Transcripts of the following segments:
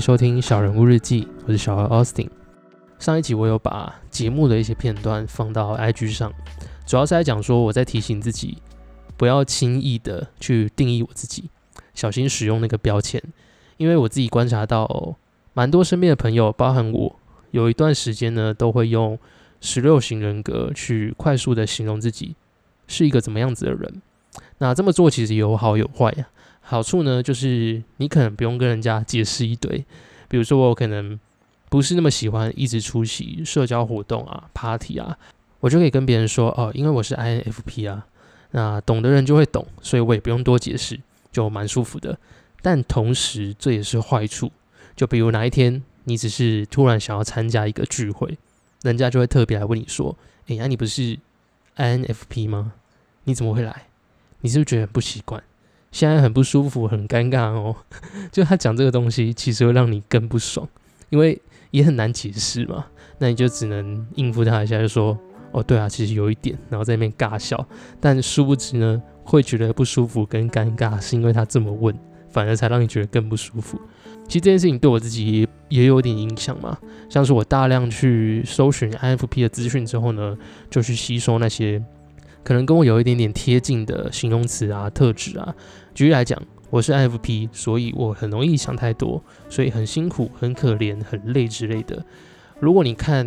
收听小人物日记，我是小二 Austin。上一集我有把节目的一些片段放到 IG 上，主要是在讲说我在提醒自己不要轻易的去定义我自己，小心使用那个标签，因为我自己观察到蛮多身边的朋友，包含我，有一段时间呢都会用十六型人格去快速的形容自己是一个怎么样子的人。那这么做其实有好有坏呀。好处呢，就是你可能不用跟人家解释一堆，比如说我可能不是那么喜欢一直出席社交活动啊、party 啊，我就可以跟别人说哦，因为我是 INFP 啊，那懂的人就会懂，所以我也不用多解释，就蛮舒服的。但同时这也是坏处，就比如哪一天你只是突然想要参加一个聚会，人家就会特别来问你说，哎，那你不是 INFP 吗？你怎么会来？你是不是觉得很不习惯？现在很不舒服，很尴尬哦。就他讲这个东西，其实会让你更不爽，因为也很难解释嘛。那你就只能应付他一下，就说：“哦，对啊，其实有一点。”然后在那边尬笑。但殊不知呢，会觉得不舒服跟尴尬，是因为他这么问，反而才让你觉得更不舒服。其实这件事情对我自己也有点影响嘛。像是我大量去搜寻 INFP 的资讯之后呢，就去吸收那些。可能跟我有一点点贴近的形容词啊、特质啊。举例来讲，我是 INFP，所以我很容易想太多，所以很辛苦、很可怜、很累之类的。如果你看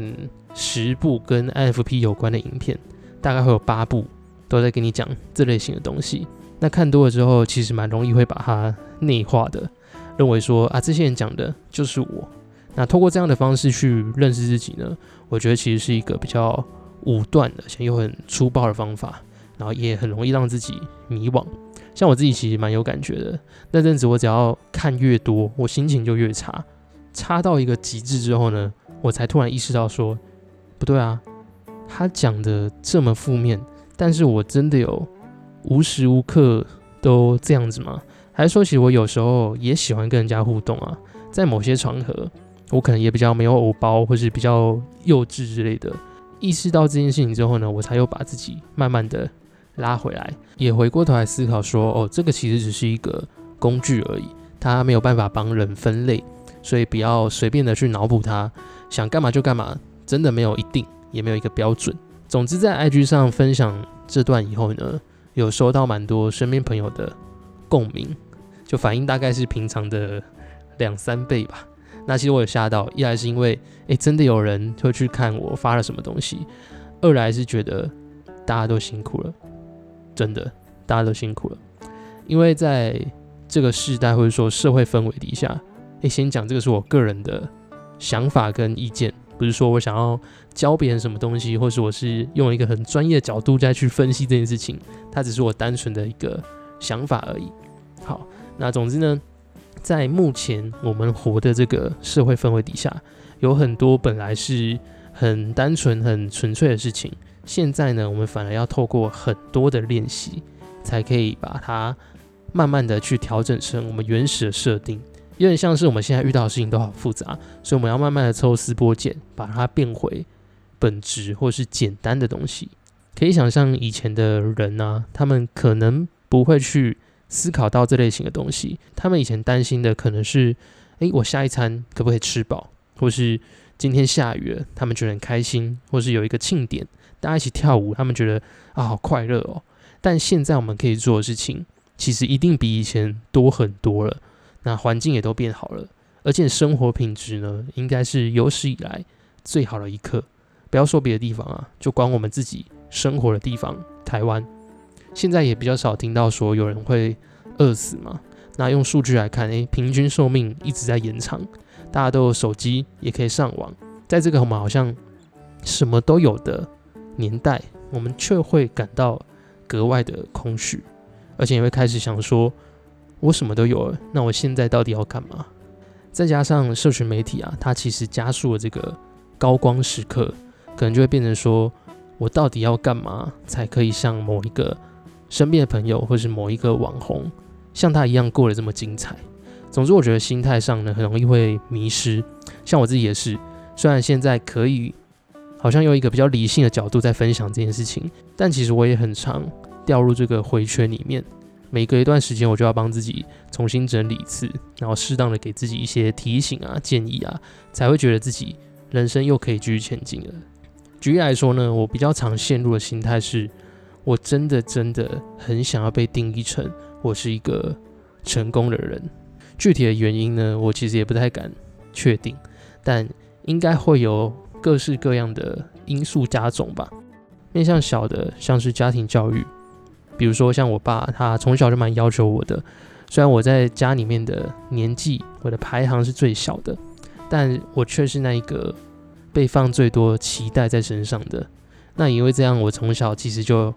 十部跟 INFP 有关的影片，大概会有八部都在跟你讲这类型的东西。那看多了之后，其实蛮容易会把它内化的，认为说啊，这些人讲的就是我。那通过这样的方式去认识自己呢，我觉得其实是一个比较。武断的，且又很粗暴的方法，然后也很容易让自己迷惘。像我自己其实蛮有感觉的，那阵子我只要看越多，我心情就越差，差到一个极致之后呢，我才突然意识到说，不对啊，他讲的这么负面，但是我真的有无时无刻都这样子吗？还是说，其实我有时候也喜欢跟人家互动啊，在某些场合，我可能也比较没有偶包，或是比较幼稚之类的。意识到这件事情之后呢，我才又把自己慢慢的拉回来，也回过头来思考说，哦，这个其实只是一个工具而已，它没有办法帮人分类，所以不要随便的去脑补它，想干嘛就干嘛，真的没有一定，也没有一个标准。总之，在 IG 上分享这段以后呢，有收到蛮多身边朋友的共鸣，就反应大概是平常的两三倍吧。那其实我有吓到，一来是因为，哎，真的有人会去看我发了什么东西；二来是觉得大家都辛苦了，真的，大家都辛苦了。因为在这个时代或者说社会氛围底下，哎，先讲这个是我个人的想法跟意见，不是说我想要教别人什么东西，或是我是用一个很专业的角度再去分析这件事情，它只是我单纯的一个想法而已。好，那总之呢。在目前我们活的这个社会氛围底下，有很多本来是很单纯、很纯粹的事情，现在呢，我们反而要透过很多的练习，才可以把它慢慢的去调整成我们原始的设定。有点像是我们现在遇到的事情都好复杂，所以我们要慢慢的抽丝剥茧，把它变回本质或是简单的东西。可以想象以前的人呢，他们可能不会去。思考到这类型的东西，他们以前担心的可能是：诶，我下一餐可不可以吃饱？或是今天下雨了，他们觉得很开心；或是有一个庆典，大家一起跳舞，他们觉得啊好快乐哦。但现在我们可以做的事情，其实一定比以前多很多了。那环境也都变好了，而且生活品质呢，应该是有史以来最好的一刻。不要说别的地方啊，就光我们自己生活的地方，台湾。现在也比较少听到说有人会饿死嘛？那用数据来看，诶，平均寿命一直在延长，大家都有手机，也可以上网，在这个我们好像什么都有的年代，我们却会感到格外的空虚，而且也会开始想说，我什么都有了，那我现在到底要干嘛？再加上社群媒体啊，它其实加速了这个高光时刻，可能就会变成说我到底要干嘛才可以像某一个。身边的朋友，或是某一个网红，像他一样过得这么精彩。总之，我觉得心态上呢，很容易会迷失。像我自己也是，虽然现在可以好像用一个比较理性的角度在分享这件事情，但其实我也很常掉入这个回圈里面。每隔一段时间我就要帮自己重新整理一次，然后适当的给自己一些提醒啊、建议啊，才会觉得自己人生又可以继续前进了。举例来说呢，我比较常陷入的心态是，我真的真的很想要被定义成我是一个成功的人。具体的原因呢，我其实也不太敢确定，但应该会有各式各样的因素加总吧。面向小的，像是家庭教育。比如说，像我爸，他从小就蛮要求我的。虽然我在家里面的年纪，我的排行是最小的，但我却是那一个被放最多期待在身上的。那因为这样，我从小其实就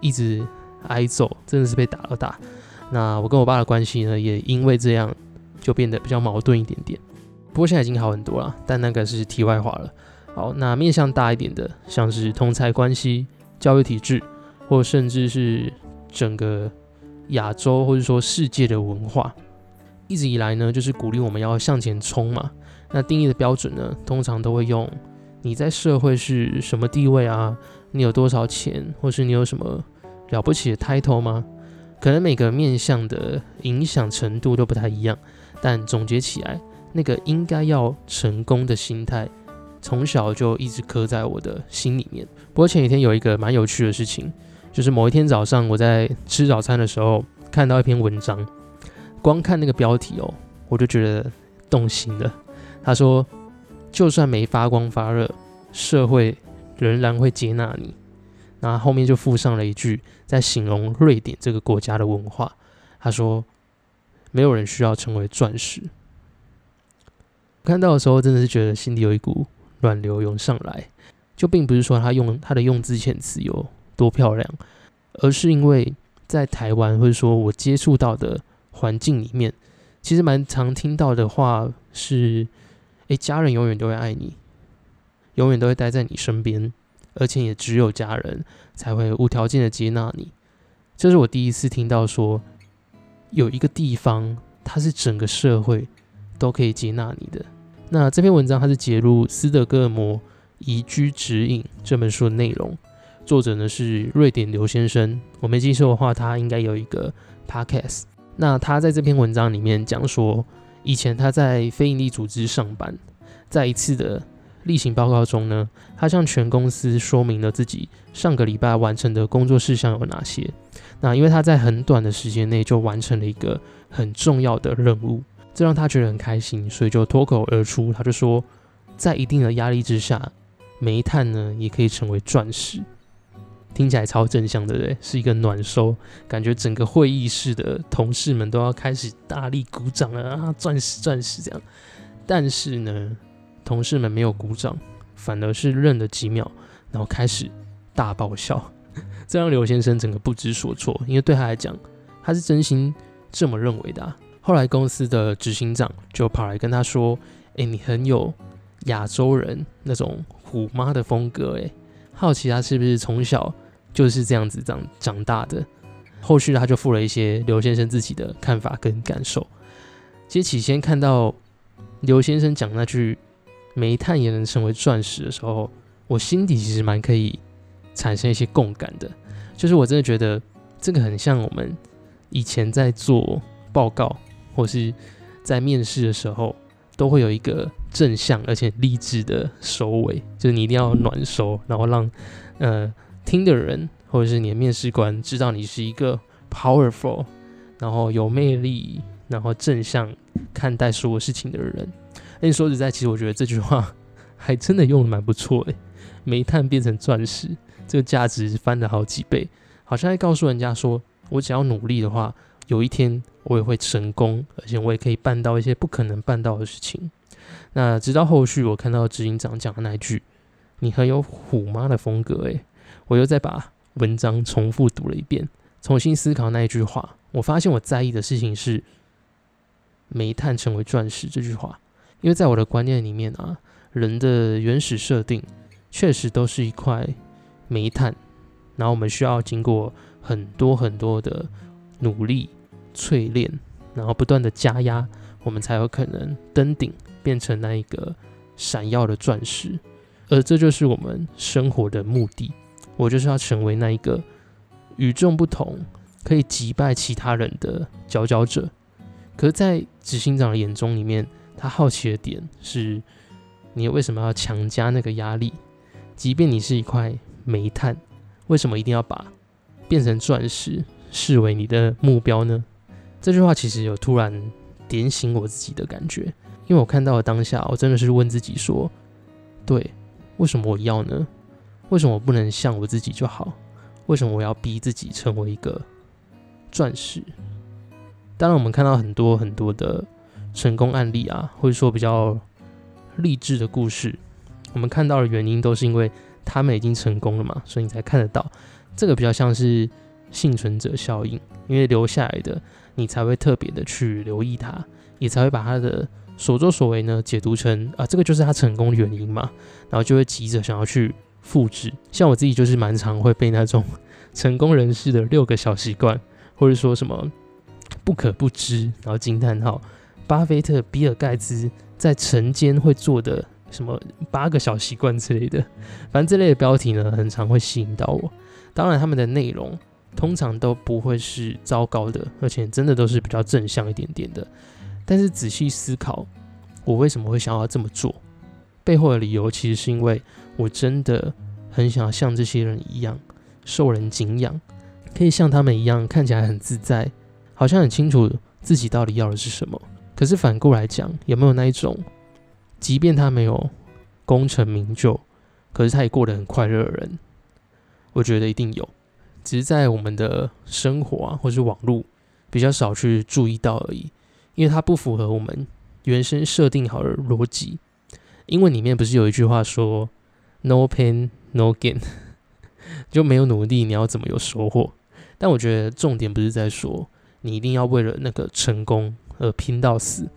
一直挨揍，真的是被打了打。那我跟我爸的关系呢，也因为这样就变得比较矛盾一点点。不过现在已经好很多了，但那个是题外话了。好，那面向大一点的，像是同才关系、教育体制。或甚至是整个亚洲，或者说世界的文化，一直以来呢，就是鼓励我们要向前冲嘛。那定义的标准呢，通常都会用你在社会是什么地位啊？你有多少钱，或是你有什么了不起的 title 吗？可能每个面向的影响程度都不太一样，但总结起来，那个应该要成功的心态，从小就一直刻在我的心里面。不过前几天有一个蛮有趣的事情。就是某一天早上，我在吃早餐的时候看到一篇文章，光看那个标题哦，我就觉得动心了。他说：“就算没发光发热，社会仍然会接纳你。”那后面就附上了一句，在形容瑞典这个国家的文化。他说：“没有人需要成为钻石。”看到的时候，真的是觉得心里有一股暖流涌上来。就并不是说他用他的用字遣词有。多漂亮，而是因为在台湾或者说我接触到的环境里面，其实蛮常听到的话是：诶，家人永远都会爱你，永远都会待在你身边，而且也只有家人才会无条件的接纳你。这是我第一次听到说有一个地方，它是整个社会都可以接纳你的。那这篇文章它是揭露斯德哥尔摩移居指引这本书的内容。作者呢是瑞典刘先生，我没记错的话，他应该有一个 podcast。那他在这篇文章里面讲说，以前他在非营利组织上班，在一次的例行报告中呢，他向全公司说明了自己上个礼拜完成的工作事项有哪些。那因为他在很短的时间内就完成了一个很重要的任务，这让他觉得很开心，所以就脱口而出，他就说，在一定的压力之下，煤炭呢也可以成为钻石。听起来超正向，对不对？是一个暖收，感觉整个会议室的同事们都要开始大力鼓掌了啊！钻石，钻石这样。但是呢，同事们没有鼓掌，反而是愣了几秒，然后开始大爆笑，这让刘先生整个不知所措，因为对他来讲，他是真心这么认为的。后来公司的执行长就跑来跟他说：“哎，你很有亚洲人那种虎妈的风格，哎，好奇他是不是从小。”就是这样子长长大的，后续他就附了一些刘先生自己的看法跟感受。其实起先看到刘先生讲那句“煤炭也能成为钻石”的时候，我心底其实蛮可以产生一些共感的。就是我真的觉得这个很像我们以前在做报告或是在面试的时候，都会有一个正向而且励志的收尾，就是你一定要暖收，然后让呃。听的人，或者是你的面试官，知道你是一个 powerful，然后有魅力，然后正向看待所有事情的人。哎，说实在，其实我觉得这句话 还真的用的蛮不错诶。煤炭变成钻石，这个价值翻了好几倍，好像在告诉人家说，我只要努力的话，有一天我也会成功，而且我也可以办到一些不可能办到的事情。那直到后续我看到执行长讲的那句：“你很有虎妈的风格。”诶。我又再把文章重复读了一遍，重新思考那一句话。我发现我在意的事情是“煤炭成为钻石”这句话，因为在我的观念里面啊，人的原始设定确实都是一块煤炭，然后我们需要经过很多很多的努力淬炼，然后不断的加压，我们才有可能登顶，变成那一个闪耀的钻石。而这就是我们生活的目的。我就是要成为那一个与众不同、可以击败其他人的佼佼者。可是，在执行长的眼中里面，他好奇的点是：你为什么要强加那个压力？即便你是一块煤炭，为什么一定要把变成钻石视为你的目标呢？这句话其实有突然点醒我自己的感觉，因为我看到了当下，我真的是问自己说：对，为什么我要呢？为什么我不能像我自己就好？为什么我要逼自己成为一个钻石？当然，我们看到很多很多的成功案例啊，或者说比较励志的故事，我们看到的原因都是因为他们已经成功了嘛，所以你才看得到。这个比较像是幸存者效应，因为留下来的你才会特别的去留意他，也才会把他的所作所为呢解读成啊，这个就是他成功的原因嘛，然后就会急着想要去复制。像我自己就是蛮常会被那种成功人士的六个小习惯，或者说什么。不可不知，然后惊叹号，巴菲特、比尔盖茨在晨间会做的什么八个小习惯之类的，反正这类的标题呢，很常会吸引到我。当然，他们的内容通常都不会是糟糕的，而且真的都是比较正向一点点的。但是仔细思考，我为什么会想要这么做？背后的理由其实是因为我真的很想要像这些人一样受人敬仰，可以像他们一样看起来很自在。好像很清楚自己到底要的是什么，可是反过来讲，有没有那一种，即便他没有功成名就，可是他也过得很快乐的人？我觉得一定有，只是在我们的生活啊，或是网络比较少去注意到而已，因为它不符合我们原生设定好的逻辑。英文里面不是有一句话说 “No pain, no gain”，就没有努力，你要怎么有收获？但我觉得重点不是在说。你一定要为了那个成功而拼到死，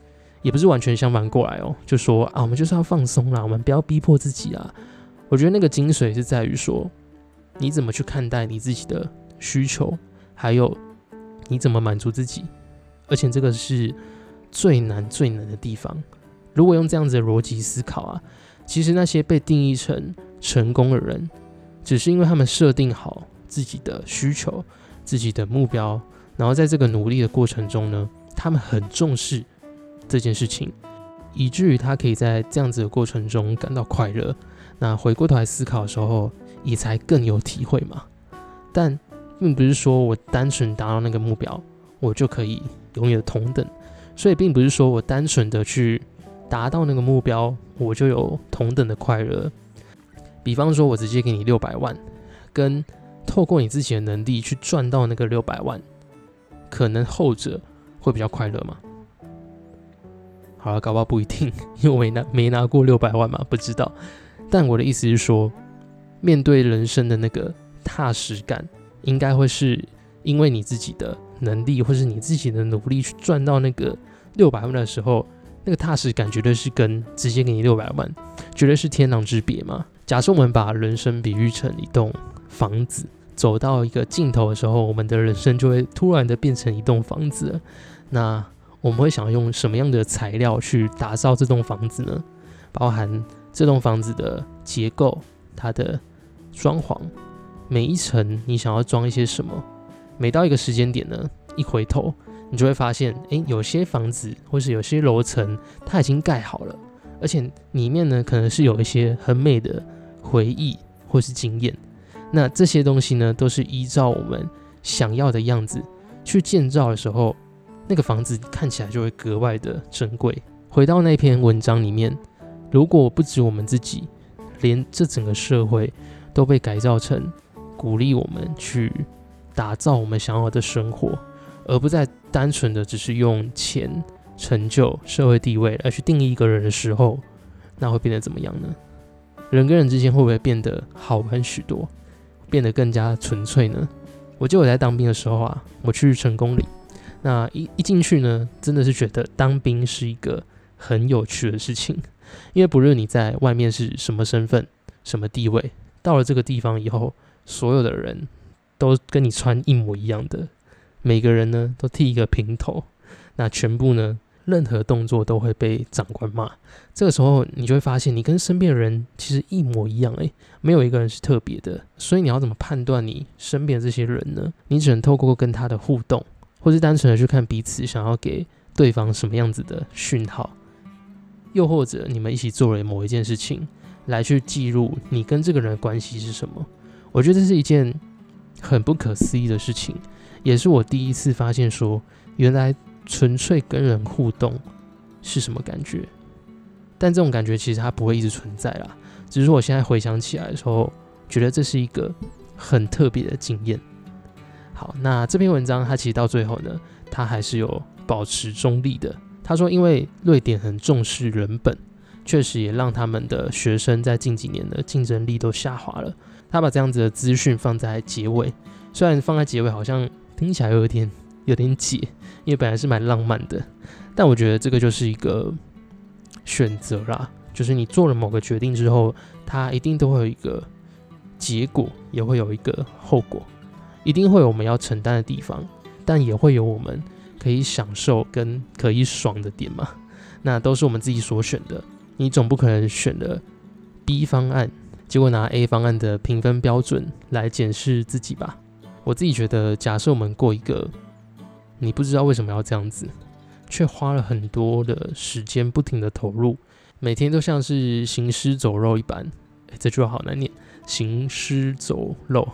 也不是完全相反过来哦。就说啊，我们就是要放松啦，我们不要逼迫自己啊。我觉得那个精髓是在于说，你怎么去看待你自己的需求，还有你怎么满足自己。而且这个是最难最难的地方。如果用这样子的逻辑思考啊，其实那些被定义成成功的人，只是因为他们设定好自己的需求、自己的目标。然后在这个努力的过程中呢，他们很重视这件事情，以至于他可以在这样子的过程中感到快乐。那回过头来思考的时候，也才更有体会嘛。但并不是说我单纯达到那个目标，我就可以永远同等。所以并不是说我单纯的去达到那个目标，我就有同等的快乐。比方说，我直接给你六百万，跟透过你自己的能力去赚到那个六百万。可能后者会比较快乐吗？好了，搞不好不一定，因为我没拿没拿过六百万嘛，不知道。但我的意思是说，面对人生的那个踏实感，应该会是因为你自己的能力，或是你自己的努力去赚到那个六百万的时候，那个踏实感绝对是跟直接给你六百万，绝对是天壤之别嘛。假设我们把人生比喻成一栋房子。走到一个尽头的时候，我们的人生就会突然的变成一栋房子。那我们会想用什么样的材料去打造这栋房子呢？包含这栋房子的结构、它的装潢，每一层你想要装一些什么？每到一个时间点呢，一回头，你就会发现，诶，有些房子或是有些楼层它已经盖好了，而且里面呢，可能是有一些很美的回忆或是经验。那这些东西呢，都是依照我们想要的样子去建造的时候，那个房子看起来就会格外的珍贵。回到那篇文章里面，如果不止我们自己，连这整个社会都被改造成鼓励我们去打造我们想要的生活，而不再单纯的只是用钱、成就、社会地位来去定义一个人的时候，那会变得怎么样呢？人跟人之间会不会变得好玩许多？变得更加纯粹呢？我记得我在当兵的时候啊，我去成功里，那一一进去呢，真的是觉得当兵是一个很有趣的事情，因为不论你在外面是什么身份、什么地位，到了这个地方以后，所有的人都跟你穿一模一样的，每个人呢都剃一个平头，那全部呢任何动作都会被长官骂。这个时候，你就会发现，你跟身边的人其实一模一样，诶，没有一个人是特别的。所以你要怎么判断你身边的这些人呢？你只能透过跟他的互动，或是单纯的去看彼此想要给对方什么样子的讯号，又或者你们一起做了某一件事情，来去记录你跟这个人的关系是什么。我觉得这是一件很不可思议的事情，也是我第一次发现说，原来纯粹跟人互动是什么感觉。但这种感觉其实它不会一直存在啦，只是我现在回想起来的时候，觉得这是一个很特别的经验。好，那这篇文章它其实到最后呢，它还是有保持中立的。他说，因为瑞典很重视人本，确实也让他们的学生在近几年的竞争力都下滑了。他把这样子的资讯放在结尾，虽然放在结尾好像听起来有点有点解，因为本来是蛮浪漫的，但我觉得这个就是一个。选择啦，就是你做了某个决定之后，它一定都会有一个结果，也会有一个后果，一定会有我们要承担的地方，但也会有我们可以享受跟可以爽的点嘛。那都是我们自己所选的，你总不可能选了 B 方案，结果拿 A 方案的评分标准来检视自己吧。我自己觉得，假设我们过一个你不知道为什么要这样子。却花了很多的时间，不停的投入，每天都像是行尸走肉一般。这句话好难念，行尸走肉。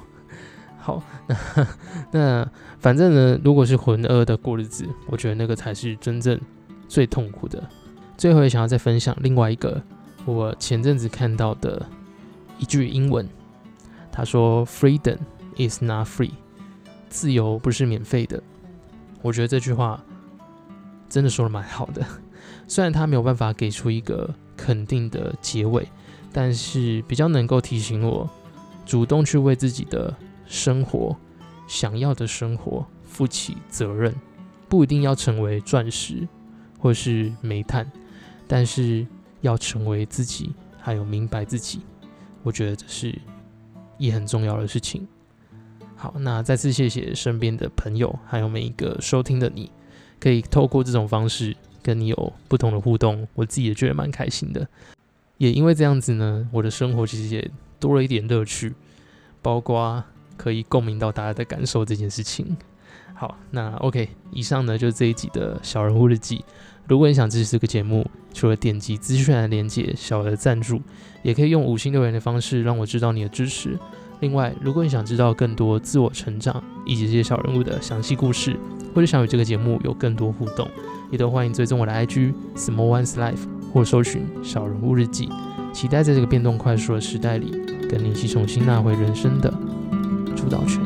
好，那那反正呢，如果是浑噩的过日子，我觉得那个才是真正最痛苦的。最后也想要再分享另外一个我前阵子看到的一句英文，他说：“Freedom is not free，自由不是免费的。”我觉得这句话。真的说的蛮好的，虽然他没有办法给出一个肯定的结尾，但是比较能够提醒我，主动去为自己的生活、想要的生活负起责任，不一定要成为钻石或是煤炭，但是要成为自己，还有明白自己，我觉得这是也很重要的事情。好，那再次谢谢身边的朋友，还有每一个收听的你。可以透过这种方式跟你有不同的互动，我自己也觉得蛮开心的。也因为这样子呢，我的生活其实也多了一点乐趣，包括可以共鸣到大家的感受这件事情。好，那 OK，以上呢就是这一集的小人物日记。如果你想支持这个节目，除了点击资讯栏连接小额赞助，也可以用五星留言的方式让我知道你的支持。另外，如果你想知道更多自我成长以及这些小人物的详细故事，或者想与这个节目有更多互动，也都欢迎追踪我的 IG Small One's Life 或搜寻小人物日记。期待在这个变动快速的时代里，跟你一起重新拿回人生的主导权。